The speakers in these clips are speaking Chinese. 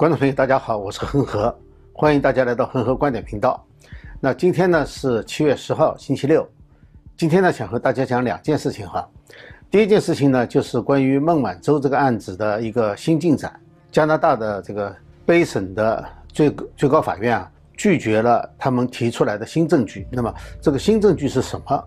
观众朋友，大家好，我是恒河，欢迎大家来到恒河观点频道。那今天呢是七月十号，星期六。今天呢想和大家讲两件事情哈。第一件事情呢就是关于孟晚舟这个案子的一个新进展。加拿大的这个卑省的最最高法院啊拒绝了他们提出来的新证据。那么这个新证据是什么？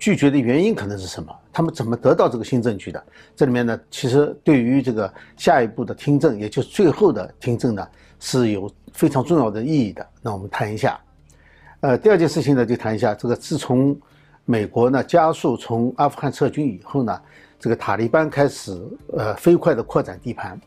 拒绝的原因可能是什么？他们怎么得到这个新证据的？这里面呢，其实对于这个下一步的听证，也就是最后的听证呢，是有非常重要的意义的。那我们谈一下。呃，第二件事情呢，就谈一下这个自从美国呢加速从阿富汗撤军以后呢，这个塔利班开始呃飞快的扩展地盘。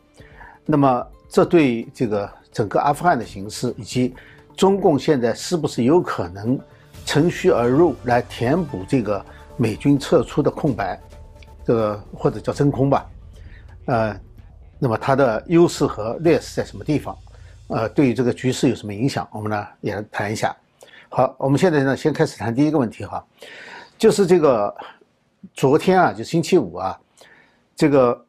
那么这对这个整个阿富汗的形势，以及中共现在是不是有可能？乘虚而入来填补这个美军撤出的空白，这个或者叫真空吧，呃，那么它的优势和劣势在什么地方？呃，对于这个局势有什么影响？我们呢也谈一下。好，我们现在呢先开始谈第一个问题哈，就是这个昨天啊，就星期五啊，这个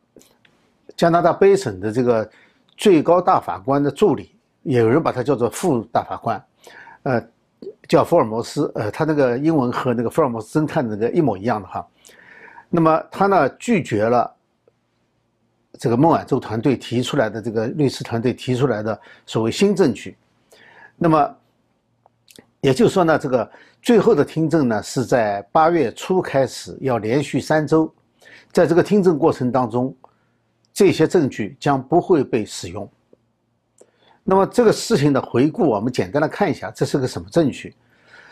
加拿大卑省的这个最高大法官的助理，有人把他叫做副大法官，呃。叫福尔摩斯，呃，他那个英文和那个福尔摩斯侦探那个一模一样的哈。那么他呢拒绝了这个孟晚舟团队提出来的这个律师团队提出来的所谓新证据。那么也就是说呢，这个最后的听证呢是在八月初开始，要连续三周。在这个听证过程当中，这些证据将不会被使用。那么这个事情的回顾，我们简单的看一下，这是个什么证据？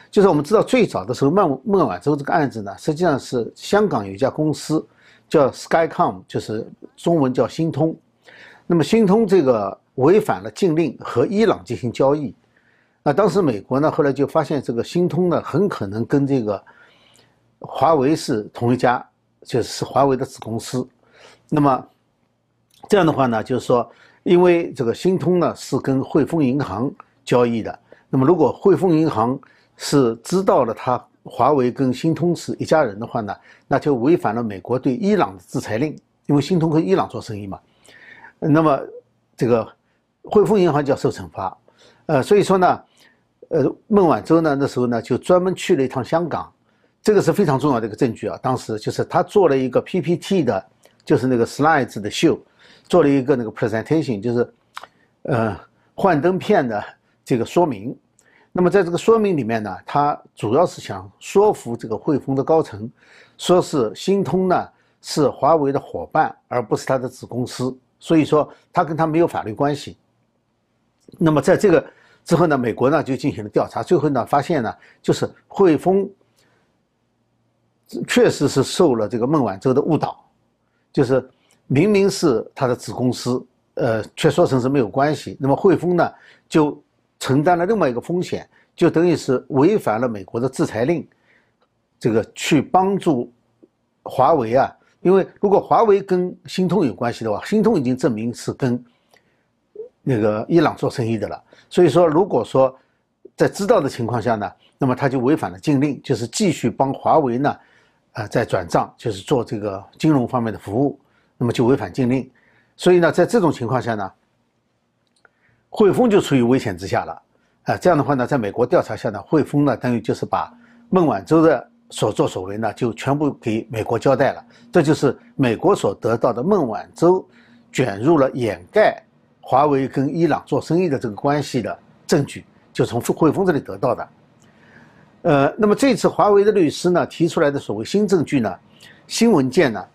就是我们知道最早的时候，孟孟晚舟这个案子呢，实际上是香港有一家公司叫 Skycom，就是中文叫星通。那么星通这个违反了禁令和伊朗进行交易，那当时美国呢后来就发现这个星通呢很可能跟这个华为是同一家，就是华为的子公司。那么这样的话呢，就是说。因为这个新通呢是跟汇丰银行交易的，那么如果汇丰银行是知道了他华为跟新通是一家人的话呢，那就违反了美国对伊朗的制裁令，因为新通和伊朗做生意嘛，那么这个汇丰银行就要受惩罚，呃，所以说呢，呃，孟晚舟呢那时候呢就专门去了一趟香港，这个是非常重要的一个证据啊，当时就是他做了一个 PPT 的，就是那个 slides 的秀。做了一个那个 presentation，就是，呃，幻灯片的这个说明。那么在这个说明里面呢，他主要是想说服这个汇丰的高层，说是新通呢是华为的伙伴，而不是他的子公司，所以说他跟他没有法律关系。那么在这个之后呢，美国呢就进行了调查，最后呢发现呢，就是汇丰确实是受了这个孟晚舟的误导，就是。明明是他的子公司，呃，却说成是没有关系。那么汇丰呢，就承担了另外一个风险，就等于是违反了美国的制裁令，这个去帮助华为啊。因为如果华为跟新通有关系的话，新通已经证明是跟那个伊朗做生意的了。所以说，如果说在知道的情况下呢，那么他就违反了禁令，就是继续帮华为呢，啊，在转账，就是做这个金融方面的服务。那么就违反禁令，所以呢，在这种情况下呢，汇丰就处于危险之下了。啊，这样的话呢，在美国调查下呢，汇丰呢等于就是把孟晚舟的所作所为呢，就全部给美国交代了。这就是美国所得到的孟晚舟卷入了掩盖华为跟伊朗做生意的这个关系的证据，就从汇丰这里得到的。呃，那么这次华为的律师呢提出来的所谓新证据呢，新文件呢？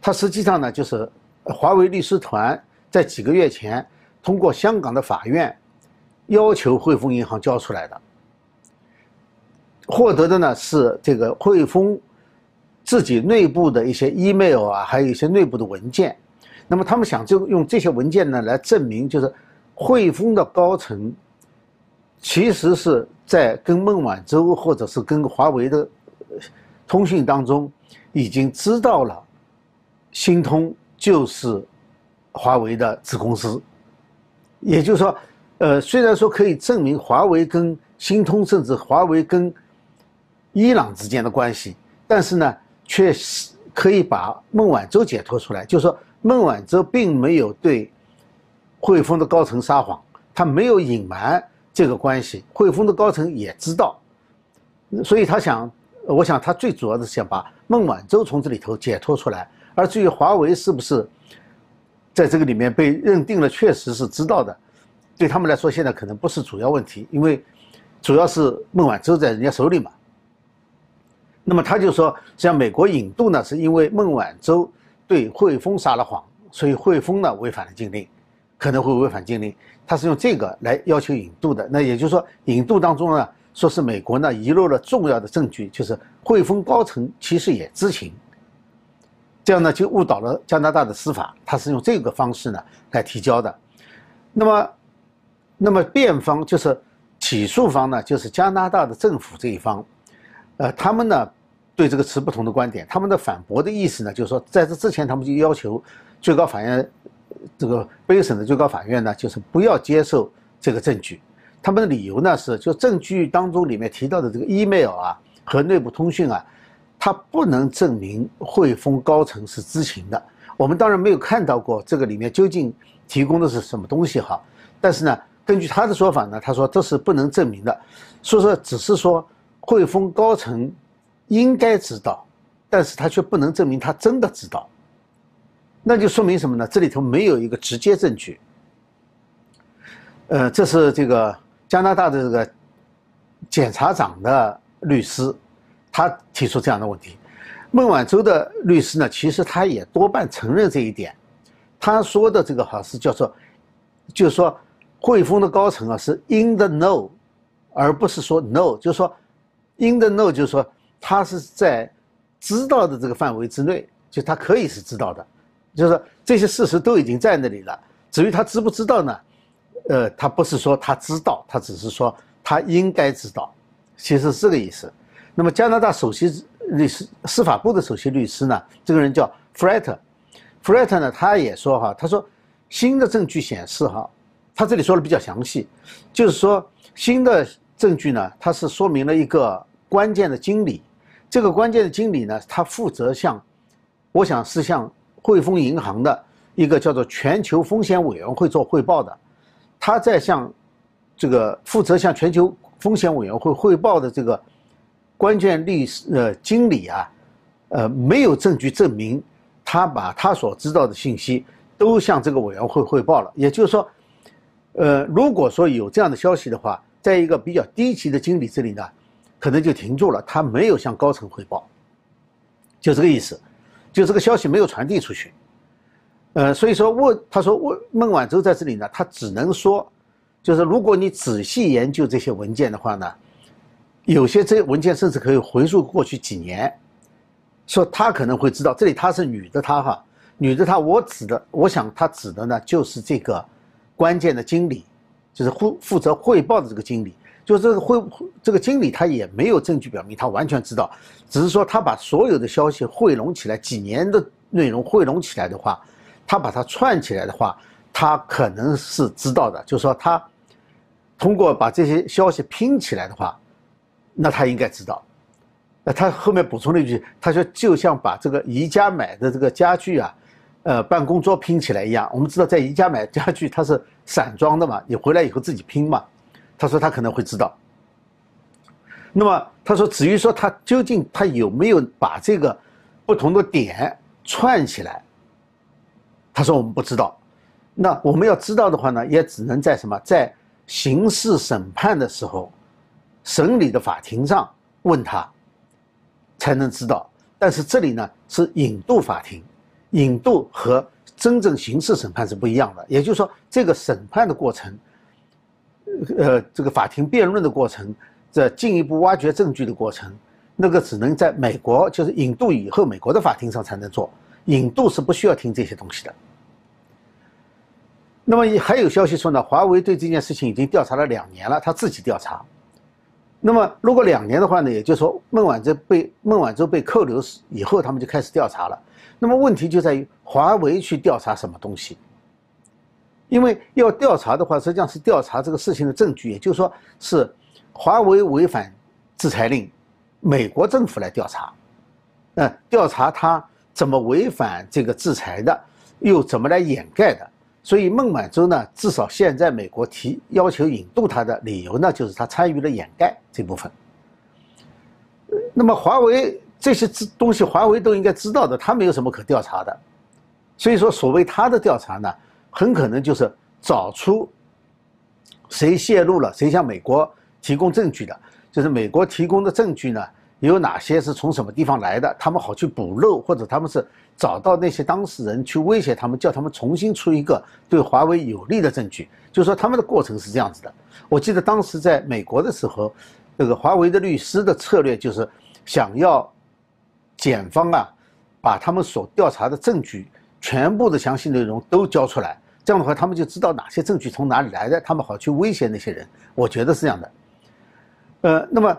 它实际上呢，就是华为律师团在几个月前通过香港的法院要求汇丰银行交出来的，获得的呢是这个汇丰自己内部的一些 email 啊，还有一些内部的文件。那么他们想就用这些文件呢来证明，就是汇丰的高层其实是在跟孟晚舟或者是跟华为的通讯当中已经知道了。新通就是华为的子公司，也就是说，呃，虽然说可以证明华为跟新通，甚至华为跟伊朗之间的关系，但是呢，却是可以把孟晚舟解脱出来。就是说，孟晚舟并没有对汇丰的高层撒谎，他没有隐瞒这个关系，汇丰的高层也知道，所以他想，我想他最主要的是想把孟晚舟从这里头解脱出来，而至于华为是不是在这个里面被认定了确实是知道的，对他们来说现在可能不是主要问题，因为主要是孟晚舟在人家手里嘛。那么他就说，像美国引渡呢，是因为孟晚舟对汇丰撒了谎，所以汇丰呢违反了禁令，可能会违反禁令。他是用这个来要求引渡的。那也就是说，引渡当中呢，说是美国呢遗漏了重要的证据，就是汇丰高层其实也知情，这样呢就误导了加拿大的司法。他是用这个方式呢来提交的。那么，那么辩方就是起诉方呢，就是加拿大的政府这一方，呃，他们呢。对这个持不同的观点，他们的反驳的意思呢，就是说，在这之前，他们就要求最高法院这个北省的最高法院呢，就是不要接受这个证据。他们的理由呢是，就证据当中里面提到的这个 email 啊和内部通讯啊，他不能证明汇丰高层是知情的。我们当然没有看到过这个里面究竟提供的是什么东西哈，但是呢，根据他的说法呢，他说这是不能证明的，所以说只是说汇丰高层。应该知道，但是他却不能证明他真的知道，那就说明什么呢？这里头没有一个直接证据。呃，这是这个加拿大的这个检察长的律师，他提出这样的问题。孟晚舟的律师呢，其实他也多半承认这一点。他说的这个好是叫做，就是说汇丰的高层啊是 in the know，而不是说 no，就是说 in the know，就是说。他是在知道的这个范围之内，就他可以是知道的，就是说这些事实都已经在那里了。至于他知不知道呢？呃，他不是说他知道，他只是说他应该知道，其实是这个意思。那么加拿大首席律师、司法部的首席律师呢？这个人叫 Fred，Fred 呢，他也说哈，他说新的证据显示哈，他这里说的比较详细，就是说新的证据呢，它是说明了一个关键的经理。这个关键的经理呢，他负责向，我想是向汇丰银行的一个叫做全球风险委员会做汇报的。他在向这个负责向全球风险委员会汇报的这个关键律师呃经理啊，呃没有证据证明他把他所知道的信息都向这个委员会汇报了。也就是说，呃如果说有这样的消息的话，在一个比较低级的经理这里呢。可能就停住了，他没有向高层汇报，就这个意思，就这个消息没有传递出去，呃，所以说问他说问孟晚舟在这里呢，他只能说，就是如果你仔细研究这些文件的话呢，有些这些文件甚至可以回溯过去几年，说他可能会知道，这里他是女的他哈，女的他我指的，我想他指的呢就是这个关键的经理，就是负负责汇报的这个经理。就这个汇这个经理他也没有证据表明他完全知道，只是说他把所有的消息汇拢起来，几年的内容汇拢起来的话，他把它串起来的话，他可能是知道的。就是说他通过把这些消息拼起来的话，那他应该知道。那他后面补充了一句，他说就像把这个宜家买的这个家具啊，呃，办公桌拼起来一样。我们知道在宜家买家具它是散装的嘛，你回来以后自己拼嘛。他说他可能会知道。那么他说，至于说他究竟他有没有把这个不同的点串起来，他说我们不知道。那我们要知道的话呢，也只能在什么在刑事审判的时候，审理的法庭上问他，才能知道。但是这里呢是引渡法庭，引渡和真正刑事审判是不一样的。也就是说，这个审判的过程。呃，这个法庭辩论的过程，这进一步挖掘证据的过程，那个只能在美国，就是引渡以后，美国的法庭上才能做。引渡是不需要听这些东西的。那么还有消息说呢，华为对这件事情已经调查了两年了，他自己调查。那么如果两年的话呢，也就是说孟晚舟被孟晚舟被扣留以后，他们就开始调查了。那么问题就在于华为去调查什么东西？因为要调查的话，实际上是调查这个事情的证据，也就是说是华为违反制裁令，美国政府来调查，嗯，调查他怎么违反这个制裁的，又怎么来掩盖的，所以孟晚舟呢，至少现在美国提要求引渡他的理由呢，就是他参与了掩盖这部分。那么华为这些东西，华为都应该知道的，他没有什么可调查的。所以说，所谓他的调查呢，很可能就是找出谁泄露了，谁向美国提供证据的，就是美国提供的证据呢，有哪些是从什么地方来的，他们好去补漏，或者他们是找到那些当事人去威胁他们，叫他们重新出一个对华为有利的证据。就说，他们的过程是这样子的。我记得当时在美国的时候，这个华为的律师的策略就是想要检方啊，把他们所调查的证据。全部的详细内容都交出来，这样的话，他们就知道哪些证据从哪里来的，他们好去威胁那些人。我觉得是这样的。呃，那么，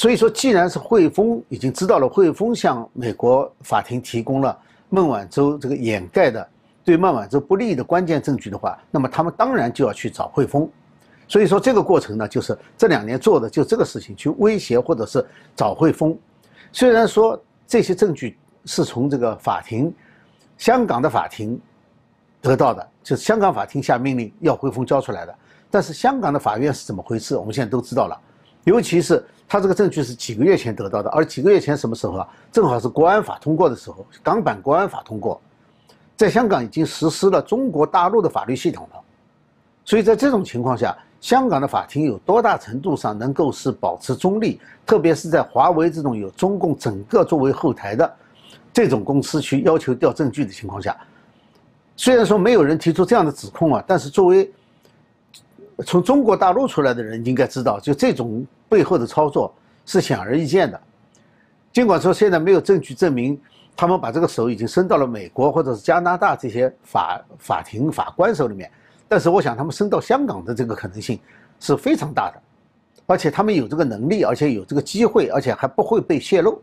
所以说，既然是汇丰已经知道了，汇丰向美国法庭提供了孟晚舟这个掩盖的对孟晚舟不利的关键证据的话，那么他们当然就要去找汇丰。所以说，这个过程呢，就是这两年做的就这个事情，去威胁或者是找汇丰。虽然说这些证据是从这个法庭。香港的法庭得到的，就是香港法庭下命令要汇丰交出来的。但是香港的法院是怎么回事？我们现在都知道了。尤其是他这个证据是几个月前得到的，而几个月前什么时候啊？正好是国安法通过的时候，港版国安法通过，在香港已经实施了中国大陆的法律系统了。所以在这种情况下，香港的法庭有多大程度上能够是保持中立？特别是在华为这种有中共整个作为后台的。这种公司去要求调证据的情况下，虽然说没有人提出这样的指控啊，但是作为从中国大陆出来的人应该知道，就这种背后的操作是显而易见的。尽管说现在没有证据证明他们把这个手已经伸到了美国或者是加拿大这些法法庭法官手里面，但是我想他们伸到香港的这个可能性是非常大的，而且他们有这个能力，而且有这个机会，而且还不会被泄露。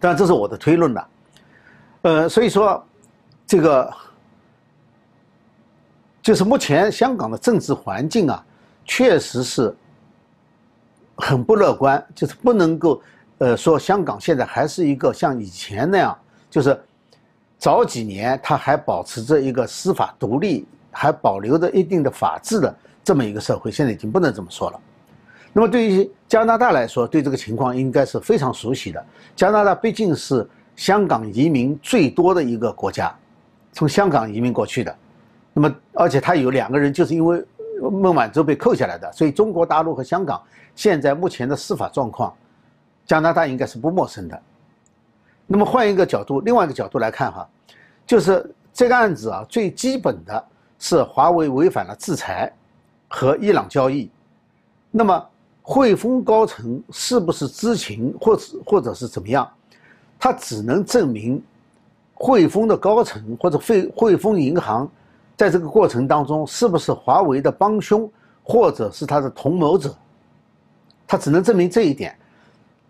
当然，这是我的推论了，呃，所以说，这个就是目前香港的政治环境啊，确实是很不乐观，就是不能够，呃，说香港现在还是一个像以前那样，就是早几年它还保持着一个司法独立，还保留着一定的法治的这么一个社会，现在已经不能这么说了。那么对于加拿大来说，对这个情况应该是非常熟悉的。加拿大毕竟是香港移民最多的一个国家，从香港移民过去的。那么，而且他有两个人就是因为孟晚舟被扣下来的，所以中国大陆和香港现在目前的司法状况，加拿大应该是不陌生的。那么换一个角度，另外一个角度来看哈，就是这个案子啊，最基本的是华为违反了制裁和伊朗交易，那么。汇丰高层是不是知情，或者或者是怎么样？他只能证明汇丰的高层或者汇汇丰银行在这个过程当中是不是华为的帮凶，或者是他的同谋者。他只能证明这一点。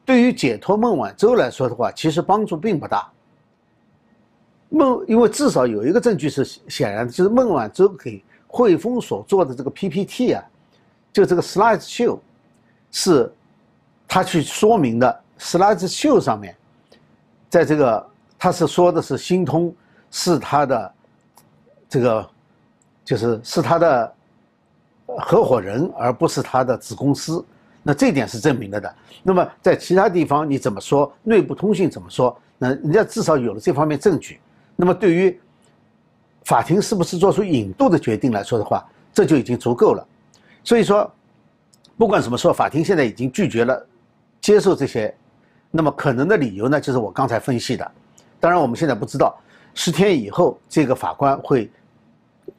对于解脱孟晚舟来说的话，其实帮助并不大。孟，因为至少有一个证据是显然，就是孟晚舟给汇丰所做的这个 PPT 啊，就这个 Slide Show。是，他去说明的 Slide Show 上面，在这个他是说的是新通是他的这个就是是他的合伙人，而不是他的子公司。那这点是证明了的。那么在其他地方你怎么说？内部通讯怎么说？那人家至少有了这方面证据。那么对于法庭是不是做出引渡的决定来说的话，这就已经足够了。所以说。不管怎么说，法庭现在已经拒绝了接受这些，那么可能的理由呢，就是我刚才分析的。当然，我们现在不知道十天以后这个法官会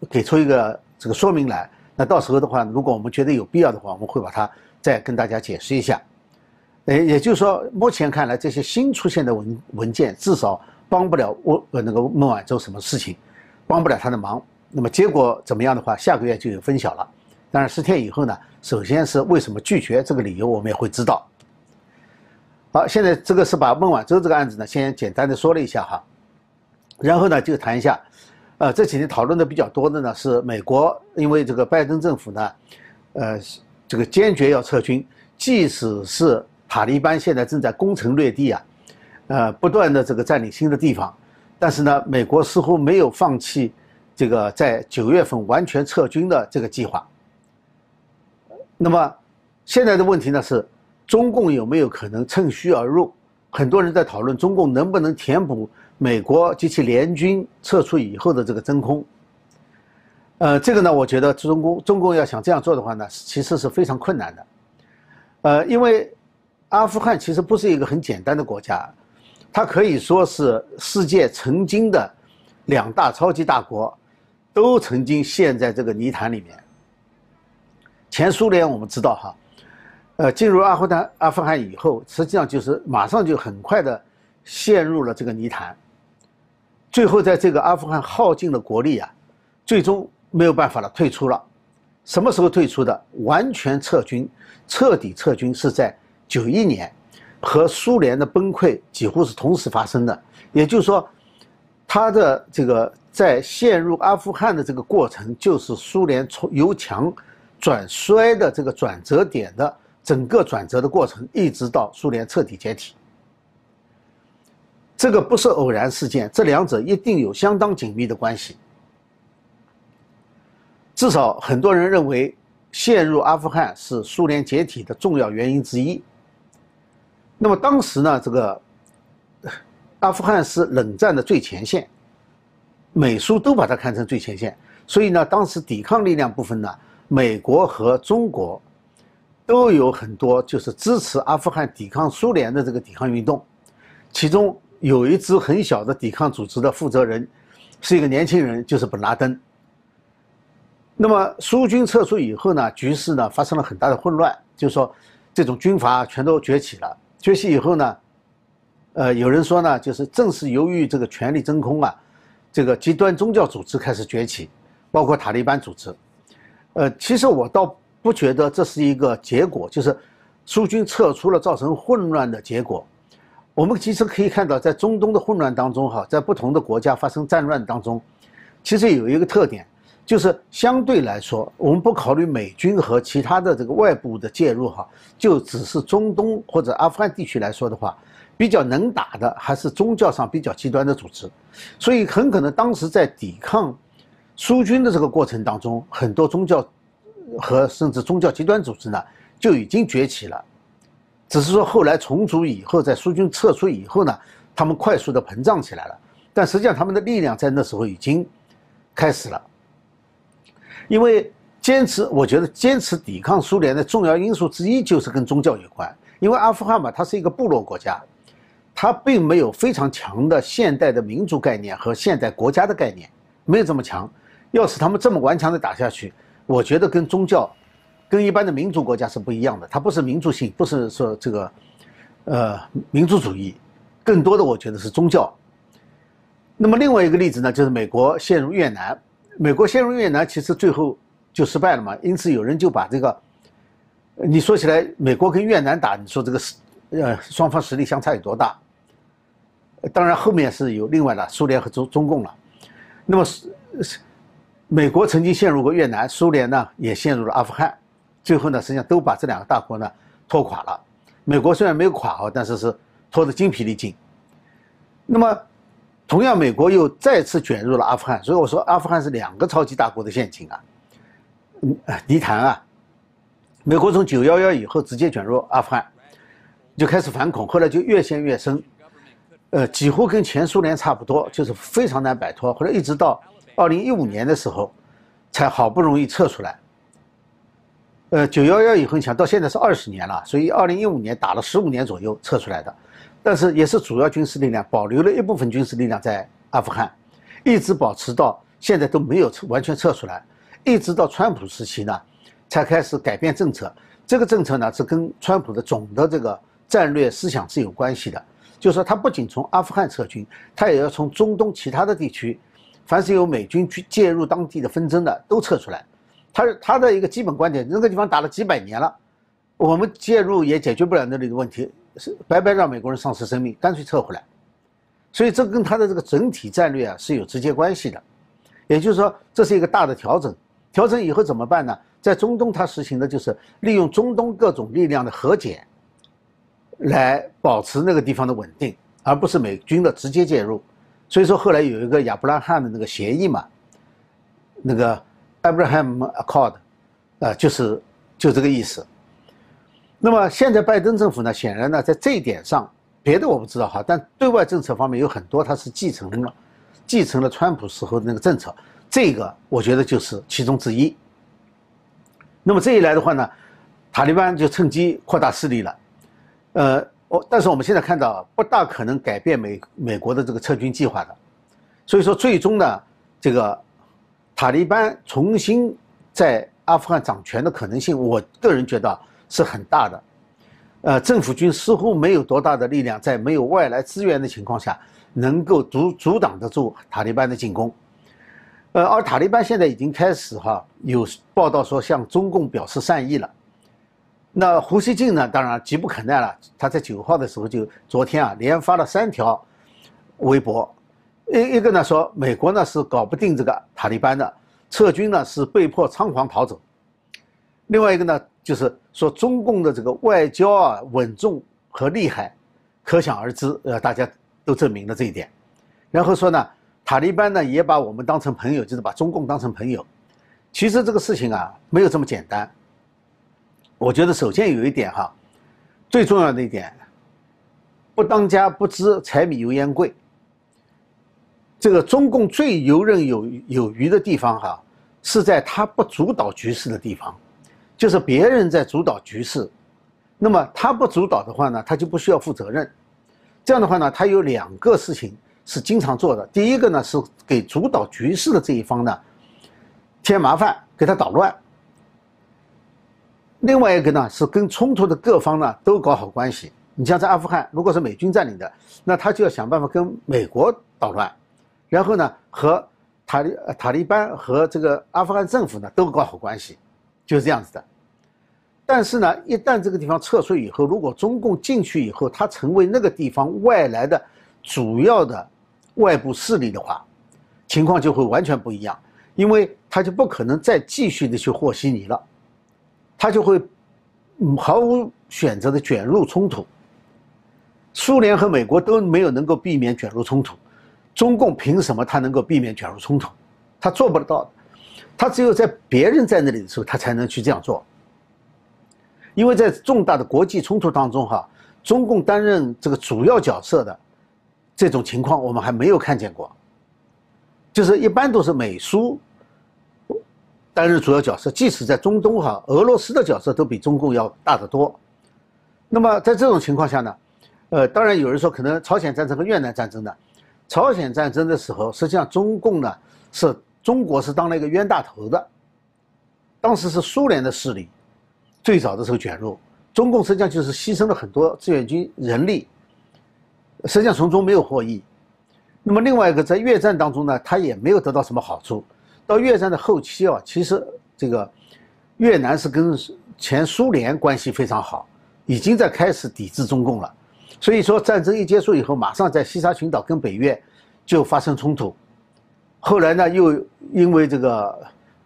给出一个这个说明来。那到时候的话，如果我们觉得有必要的话，我们会把它再跟大家解释一下。呃，也就是说，目前看来，这些新出现的文文件至少帮不了我那个孟晚舟什么事情，帮不了他的忙。那么结果怎么样的话，下个月就有分晓了。当然，十天以后呢？首先是为什么拒绝这个理由，我们也会知道。好，现在这个是把孟晚舟这个案子呢，先简单的说了一下哈。然后呢，就谈一下，呃，这几天讨论的比较多的呢，是美国因为这个拜登政府呢，呃，这个坚决要撤军，即使是塔利班现在正在攻城略地啊，呃，不断的这个占领新的地方，但是呢，美国似乎没有放弃这个在九月份完全撤军的这个计划。那么现在的问题呢是，中共有没有可能趁虚而入？很多人在讨论中共能不能填补美国及其联军撤出以后的这个真空。呃，这个呢，我觉得中共中共要想这样做的话呢，其实是非常困难的。呃，因为阿富汗其实不是一个很简单的国家，它可以说是世界曾经的两大超级大国都曾经陷在这个泥潭里面。前苏联我们知道哈。呃，进入阿富汗阿富汗以后，实际上就是马上就很快的陷入了这个泥潭，最后在这个阿富汗耗尽了国力啊，最终没有办法了，退出了。什么时候退出的？完全撤军，彻底撤军是在九一年，和苏联的崩溃几乎是同时发生的。也就是说，他的这个在陷入阿富汗的这个过程，就是苏联从由强转衰的这个转折点的。整个转折的过程，一直到苏联彻底解体，这个不是偶然事件，这两者一定有相当紧密的关系。至少很多人认为，陷入阿富汗是苏联解体的重要原因之一。那么当时呢，这个阿富汗是冷战的最前线，美苏都把它看成最前线，所以呢，当时抵抗力量部分呢，美国和中国。都有很多就是支持阿富汗抵抗苏联的这个抵抗运动，其中有一支很小的抵抗组织的负责人是一个年轻人，就是本拉登。那么苏军撤出以后呢，局势呢发生了很大的混乱，就是说这种军阀全都崛起了。崛起以后呢，呃，有人说呢，就是正是由于这个权力真空啊，这个极端宗教组织开始崛起，包括塔利班组织。呃，其实我倒。不觉得这是一个结果，就是苏军撤出了，造成混乱的结果。我们其实可以看到，在中东的混乱当中，哈，在不同的国家发生战乱当中，其实有一个特点，就是相对来说，我们不考虑美军和其他的这个外部的介入，哈，就只是中东或者阿富汗地区来说的话，比较能打的还是宗教上比较极端的组织，所以很可能当时在抵抗苏军的这个过程当中，很多宗教。和甚至宗教极端组织呢，就已经崛起了，只是说后来重组以后，在苏军撤出以后呢，他们快速的膨胀起来了。但实际上，他们的力量在那时候已经开始了。因为坚持，我觉得坚持抵抗苏联的重要因素之一就是跟宗教有关。因为阿富汗嘛，它是一个部落国家，它并没有非常强的现代的民族概念和现代国家的概念，没有这么强。要是他们这么顽强的打下去，我觉得跟宗教，跟一般的民族国家是不一样的。它不是民族性，不是说这个，呃，民族主义，更多的我觉得是宗教。那么另外一个例子呢，就是美国陷入越南。美国陷入越南，其实最后就失败了嘛。因此有人就把这个，你说起来，美国跟越南打，你说这个是，呃，双方实力相差有多大？当然后面是有另外的苏联和中中共了。那么是是。美国曾经陷入过越南，苏联呢也陷入了阿富汗，最后呢实际上都把这两个大国呢拖垮了。美国虽然没有垮哦，但是是拖得精疲力尽。那么，同样美国又再次卷入了阿富汗，所以我说阿富汗是两个超级大国的陷阱啊，嗯，泥潭啊。美国从九幺幺以后直接卷入阿富汗，就开始反恐，后来就越陷越深，呃，几乎跟前苏联差不多，就是非常难摆脱，后来一直到。二零一五年的时候，才好不容易撤出来。呃，九幺幺以后，强到现在是二十年了，所以二零一五年打了十五年左右撤出来的，但是也是主要军事力量保留了一部分军事力量在阿富汗，一直保持到现在都没有撤完全撤出来，一直到川普时期呢，才开始改变政策。这个政策呢是跟川普的总的这个战略思想是有关系的，就是说他不仅从阿富汗撤军，他也要从中东其他的地区。凡是有美军去介入当地的纷争的，都撤出来。他他的一个基本观点，那个地方打了几百年了，我们介入也解决不了那里的问题，是白白让美国人丧失生命，干脆撤回来。所以这跟他的这个整体战略啊是有直接关系的。也就是说，这是一个大的调整。调整以后怎么办呢？在中东，他实行的就是利用中东各种力量的和解，来保持那个地方的稳定，而不是美军的直接介入。所以说后来有一个亚伯拉罕的那个协议嘛，那个 Abraham Accord，啊，就是就这个意思。那么现在拜登政府呢，显然呢在这一点上，别的我不知道哈，但对外政策方面有很多，它是继承了继承了川普时候的那个政策，这个我觉得就是其中之一。那么这一来的话呢，塔利班就趁机扩大势力了，呃，我但是我们现在看到不大可能改变美美国的这个撤军计划的，所以说最终呢，这个塔利班重新在阿富汗掌权的可能性，我个人觉得。是很大的，呃，政府军似乎没有多大的力量，在没有外来资源的情况下，能够阻阻挡得住塔利班的进攻，呃，而塔利班现在已经开始哈有报道说向中共表示善意了，那胡锡进呢，当然急不可耐了，他在九号的时候就昨天啊连发了三条微博，一一个呢说美国呢是搞不定这个塔利班的，撤军呢是被迫仓皇逃走，另外一个呢。就是说，中共的这个外交啊，稳重和厉害，可想而知。呃，大家都证明了这一点。然后说呢，塔利班呢也把我们当成朋友，就是把中共当成朋友。其实这个事情啊，没有这么简单。我觉得首先有一点哈，最重要的一点，不当家不知柴米油盐贵。这个中共最游刃有有余的地方哈，是在他不主导局势的地方。就是别人在主导局势，那么他不主导的话呢，他就不需要负责任。这样的话呢，他有两个事情是经常做的。第一个呢是给主导局势的这一方呢添麻烦，给他捣乱；另外一个呢是跟冲突的各方呢都搞好关系。你像在阿富汗，如果是美军占领的，那他就要想办法跟美国捣乱，然后呢和塔利塔利班和这个阿富汗政府呢都搞好关系。就是这样子的，但是呢，一旦这个地方撤出以后，如果中共进去以后，它成为那个地方外来的主要的外部势力的话，情况就会完全不一样，因为它就不可能再继续的去和稀泥了，它就会毫无选择的卷入冲突。苏联和美国都没有能够避免卷入冲突，中共凭什么他能够避免卷入冲突？他做不得到。他只有在别人在那里的时候，他才能去这样做。因为在重大的国际冲突当中，哈，中共担任这个主要角色的这种情况，我们还没有看见过。就是一般都是美苏担任主要角色，即使在中东，哈，俄罗斯的角色都比中共要大得多。那么在这种情况下呢，呃，当然有人说可能朝鲜战争和越南战争呢，朝鲜战争的时候，实际上中共呢是。中国是当了一个冤大头的，当时是苏联的势力最早的时候卷入，中共实际上就是牺牲了很多志愿军人力，实际上从中没有获益。那么另外一个在越战当中呢，他也没有得到什么好处。到越战的后期啊，其实这个越南是跟前苏联关系非常好，已经在开始抵制中共了。所以说战争一结束以后，马上在西沙群岛跟北越就发生冲突。后来呢，又因为这个，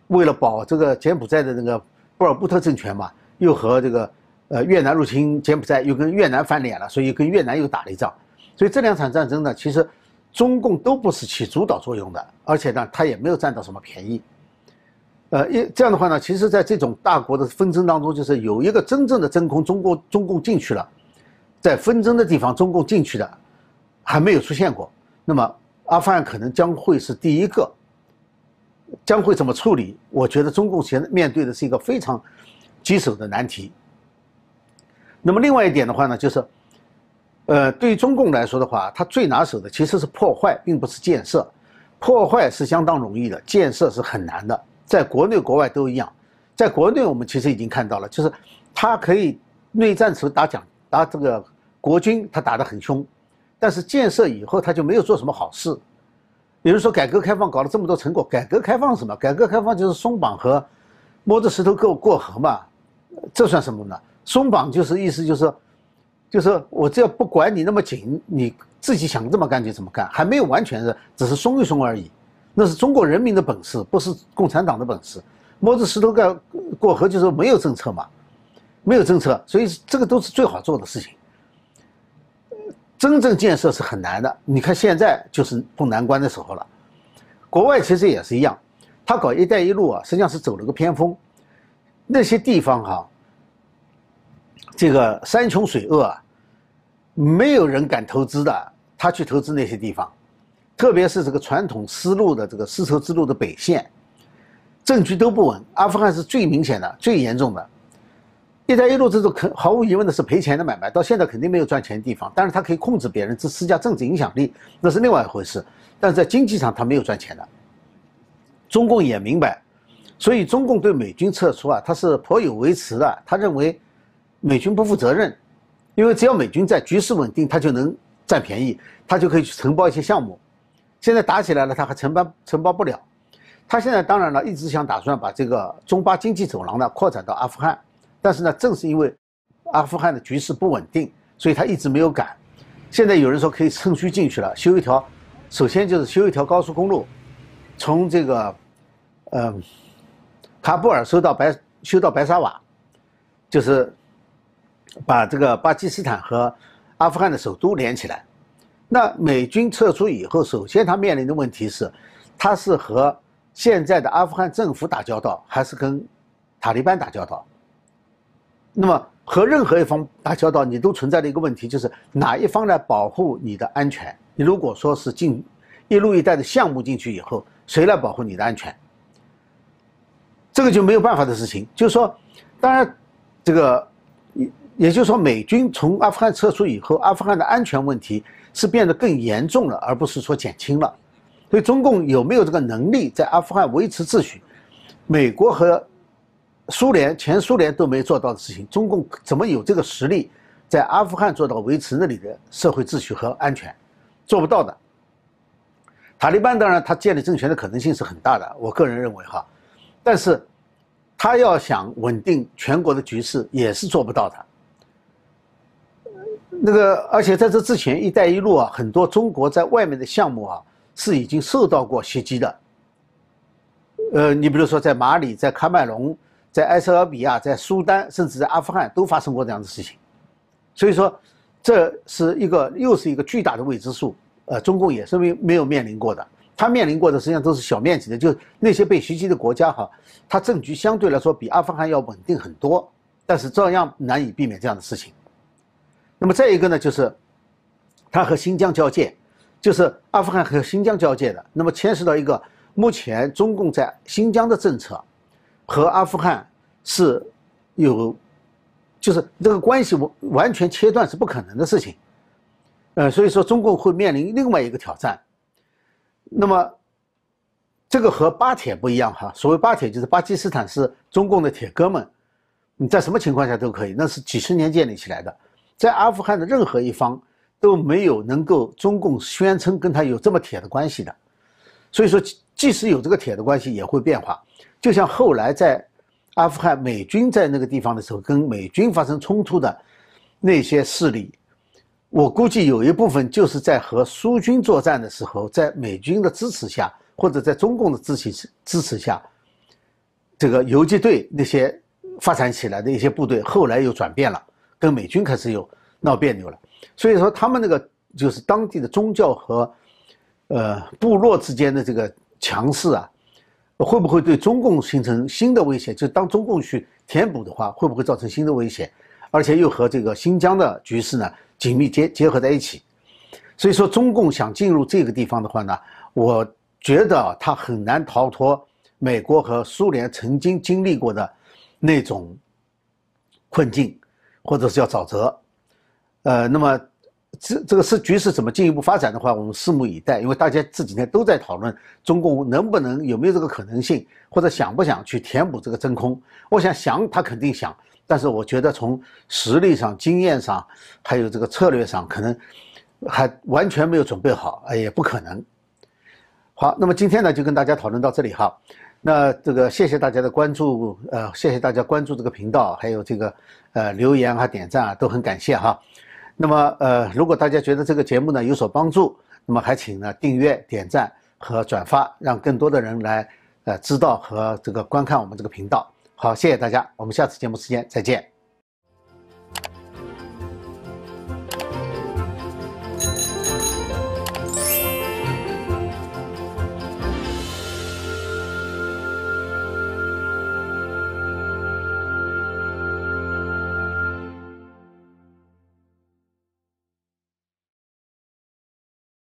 为了保这个柬埔寨的那个布尔布特政权嘛，又和这个呃越南入侵柬埔寨，又跟越南翻脸了，所以跟越南又打了一仗。所以这两场战争呢，其实中共都不是起主导作用的，而且呢，他也没有占到什么便宜。呃，一这样的话呢，其实在这种大国的纷争当中，就是有一个真正的真空，中国中共进去了，在纷争的地方，中共进去的还没有出现过。那么。阿富汗可能将会是第一个，将会怎么处理？我觉得中共现在面对的是一个非常棘手的难题。那么另外一点的话呢，就是，呃，对于中共来说的话，它最拿手的其实是破坏，并不是建设。破坏是相当容易的，建设是很难的。在国内国外都一样。在国内，我们其实已经看到了，就是它可以内战时打蒋打这个国军，他打得很凶。但是建设以后，他就没有做什么好事。比如说，改革开放搞了这么多成果，改革开放什么？改革开放就是松绑和摸着石头过过河嘛，这算什么呢？松绑就是意思就是，就是我只要不管你那么紧，你自己想这么干就怎么干，还没有完全的只是松一松而已。那是中国人民的本事，不是共产党的本事。摸着石头盖过河就是没有政策嘛，没有政策，所以这个都是最好做的事情。真正建设是很难的，你看现在就是碰难关的时候了。国外其实也是一样，他搞“一带一路”啊，实际上是走了个偏锋。那些地方哈，这个山穷水恶啊，没有人敢投资的。他去投资那些地方，特别是这个传统丝路的这个丝绸之路的北线，政局都不稳。阿富汗是最明显的、最严重的。“一带一路”这种肯毫无疑问的是赔钱的买卖，到现在肯定没有赚钱的地方。但是它可以控制别人，这施加政治影响力，那是另外一回事。但是在经济上他没有赚钱的。中共也明白，所以中共对美军撤出啊，他是颇有微词的。他认为美军不负责任，因为只要美军在，局势稳定，他就能占便宜，他就可以去承包一些项目。现在打起来了，他还承包承包不了。他现在当然了，一直想打算把这个中巴经济走廊呢扩展到阿富汗，但是呢，正是因为阿富汗的局势不稳定，所以他一直没有赶。现在有人说可以趁虚进去了，修一条，首先就是修一条高速公路，从这个。嗯，喀布尔修到白修到白沙瓦，就是把这个巴基斯坦和阿富汗的首都连起来。那美军撤出以后，首先他面临的问题是，他是和现在的阿富汗政府打交道，还是跟塔利班打交道？那么和任何一方打交道，你都存在的一个问题，就是哪一方来保护你的安全？你如果说是进一路一带的项目进去以后，谁来保护你的安全？这个就没有办法的事情，就是说，当然，这个也也就是说，美军从阿富汗撤出以后，阿富汗的安全问题是变得更严重了，而不是说减轻了。所以，中共有没有这个能力在阿富汗维持秩序？美国和苏联、前苏联都没做到的事情，中共怎么有这个实力在阿富汗做到维持那里的社会秩序和安全？做不到的。塔利班当然，他建立政权的可能性是很大的，我个人认为哈。但是，他要想稳定全国的局势，也是做不到的。那个，而且在这之前，“一带一路”啊，很多中国在外面的项目啊，是已经受到过袭击的。呃，你比如说在马里、在喀麦隆、在埃塞俄比亚、在苏丹，甚至在阿富汗，都发生过这样的事情。所以说，这是一个又是一个巨大的未知数。呃，中共也是没没有面临过的。他面临过的实际上都是小面积的，就那些被袭击的国家哈，它政局相对来说比阿富汗要稳定很多，但是照样难以避免这样的事情。那么再一个呢，就是它和新疆交界，就是阿富汗和新疆交界的，那么牵涉到一个目前中共在新疆的政策和阿富汗是有，就是这个关系完完全切断是不可能的事情。呃，所以说中共会面临另外一个挑战。那么，这个和巴铁不一样哈。所谓巴铁，就是巴基斯坦是中共的铁哥们，你在什么情况下都可以，那是几十年建立起来的。在阿富汗的任何一方都没有能够中共宣称跟他有这么铁的关系的。所以说，即使有这个铁的关系，也会变化。就像后来在阿富汗美军在那个地方的时候，跟美军发生冲突的那些势力。我估计有一部分就是在和苏军作战的时候，在美军的支持下，或者在中共的支持支持下，这个游击队那些发展起来的一些部队，后来又转变了，跟美军开始有闹别扭了。所以说，他们那个就是当地的宗教和呃部落之间的这个强势啊，会不会对中共形成新的威胁？就当中共去填补的话，会不会造成新的威胁？而且又和这个新疆的局势呢？紧密结结合在一起，所以说中共想进入这个地方的话呢，我觉得他很难逃脱美国和苏联曾经经历过的那种困境，或者是叫沼泽。呃，那么这这个是局势怎么进一步发展的话，我们拭目以待。因为大家这几天都在讨论中共能不能有没有这个可能性，或者想不想去填补这个真空。我想想，他肯定想。但是我觉得从实力上、经验上，还有这个策略上，可能还完全没有准备好，哎，也不可能。好，那么今天呢，就跟大家讨论到这里哈。那这个谢谢大家的关注，呃，谢谢大家关注这个频道，还有这个呃留言啊、点赞啊，都很感谢哈。那么呃，如果大家觉得这个节目呢有所帮助，那么还请呢订阅、点赞和转发，让更多的人来呃知道和这个观看我们这个频道。好，谢谢大家，我们下次节目时间再见。